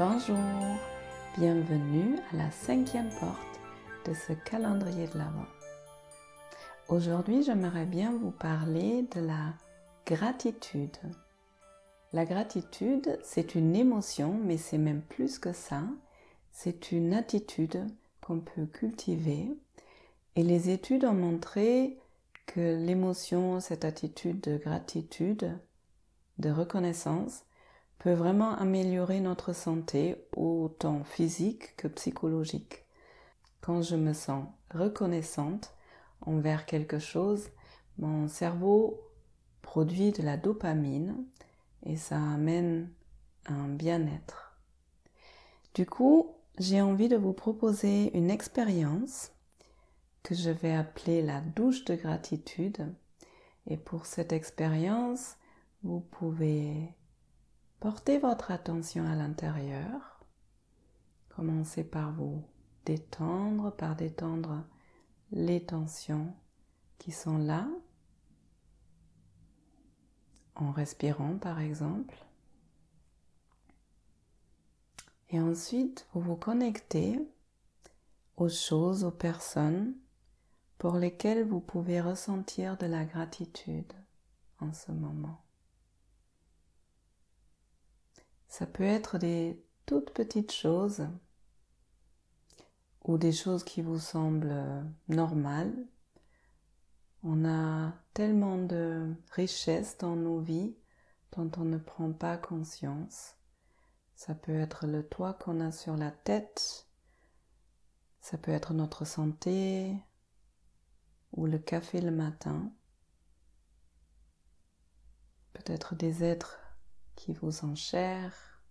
Bonjour, bienvenue à la cinquième porte de ce calendrier de l'Avent. Aujourd'hui, j'aimerais bien vous parler de la gratitude. La gratitude, c'est une émotion, mais c'est même plus que ça. C'est une attitude qu'on peut cultiver. Et les études ont montré que l'émotion, cette attitude de gratitude, de reconnaissance, peut vraiment améliorer notre santé, autant physique que psychologique. Quand je me sens reconnaissante envers quelque chose, mon cerveau produit de la dopamine et ça amène un bien-être. Du coup, j'ai envie de vous proposer une expérience que je vais appeler la douche de gratitude. Et pour cette expérience, vous pouvez porter votre attention à l'intérieur. Commencez par vous détendre, par détendre les tensions qui sont là, en respirant par exemple. Et ensuite, vous vous connectez aux choses, aux personnes pour lesquelles vous pouvez ressentir de la gratitude en ce moment. Ça peut être des toutes petites choses ou des choses qui vous semblent normales. On a tellement de richesses dans nos vies dont on ne prend pas conscience. Ça peut être le toit qu'on a sur la tête, ça peut être notre santé ou le café le matin, peut-être des êtres qui vous enchèrent.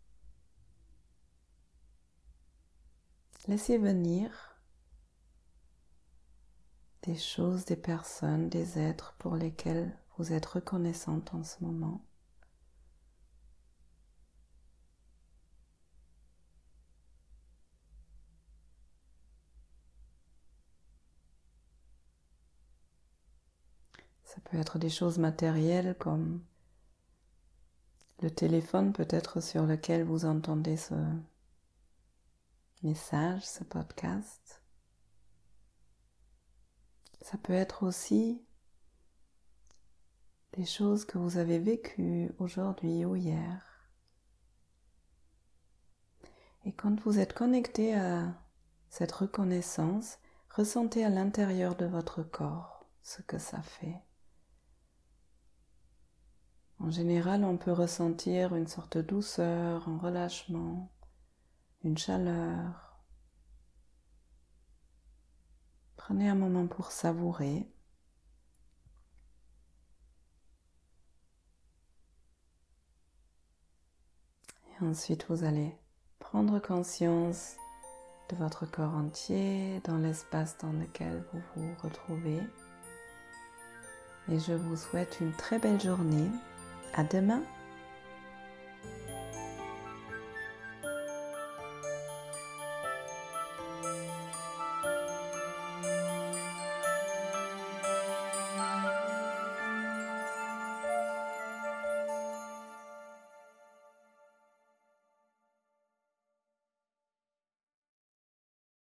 Laissez venir des choses, des personnes, des êtres pour lesquels vous êtes reconnaissante en ce moment. Ça peut être des choses matérielles comme le téléphone peut-être sur lequel vous entendez ce message, ce podcast. Ça peut être aussi des choses que vous avez vécues aujourd'hui ou hier. Et quand vous êtes connecté à cette reconnaissance, ressentez à l'intérieur de votre corps ce que ça fait. En général, on peut ressentir une sorte de douceur, un relâchement, une chaleur. Prenez un moment pour savourer. Et ensuite, vous allez prendre conscience de votre corps entier dans l'espace dans lequel vous vous retrouvez. Et je vous souhaite une très belle journée demain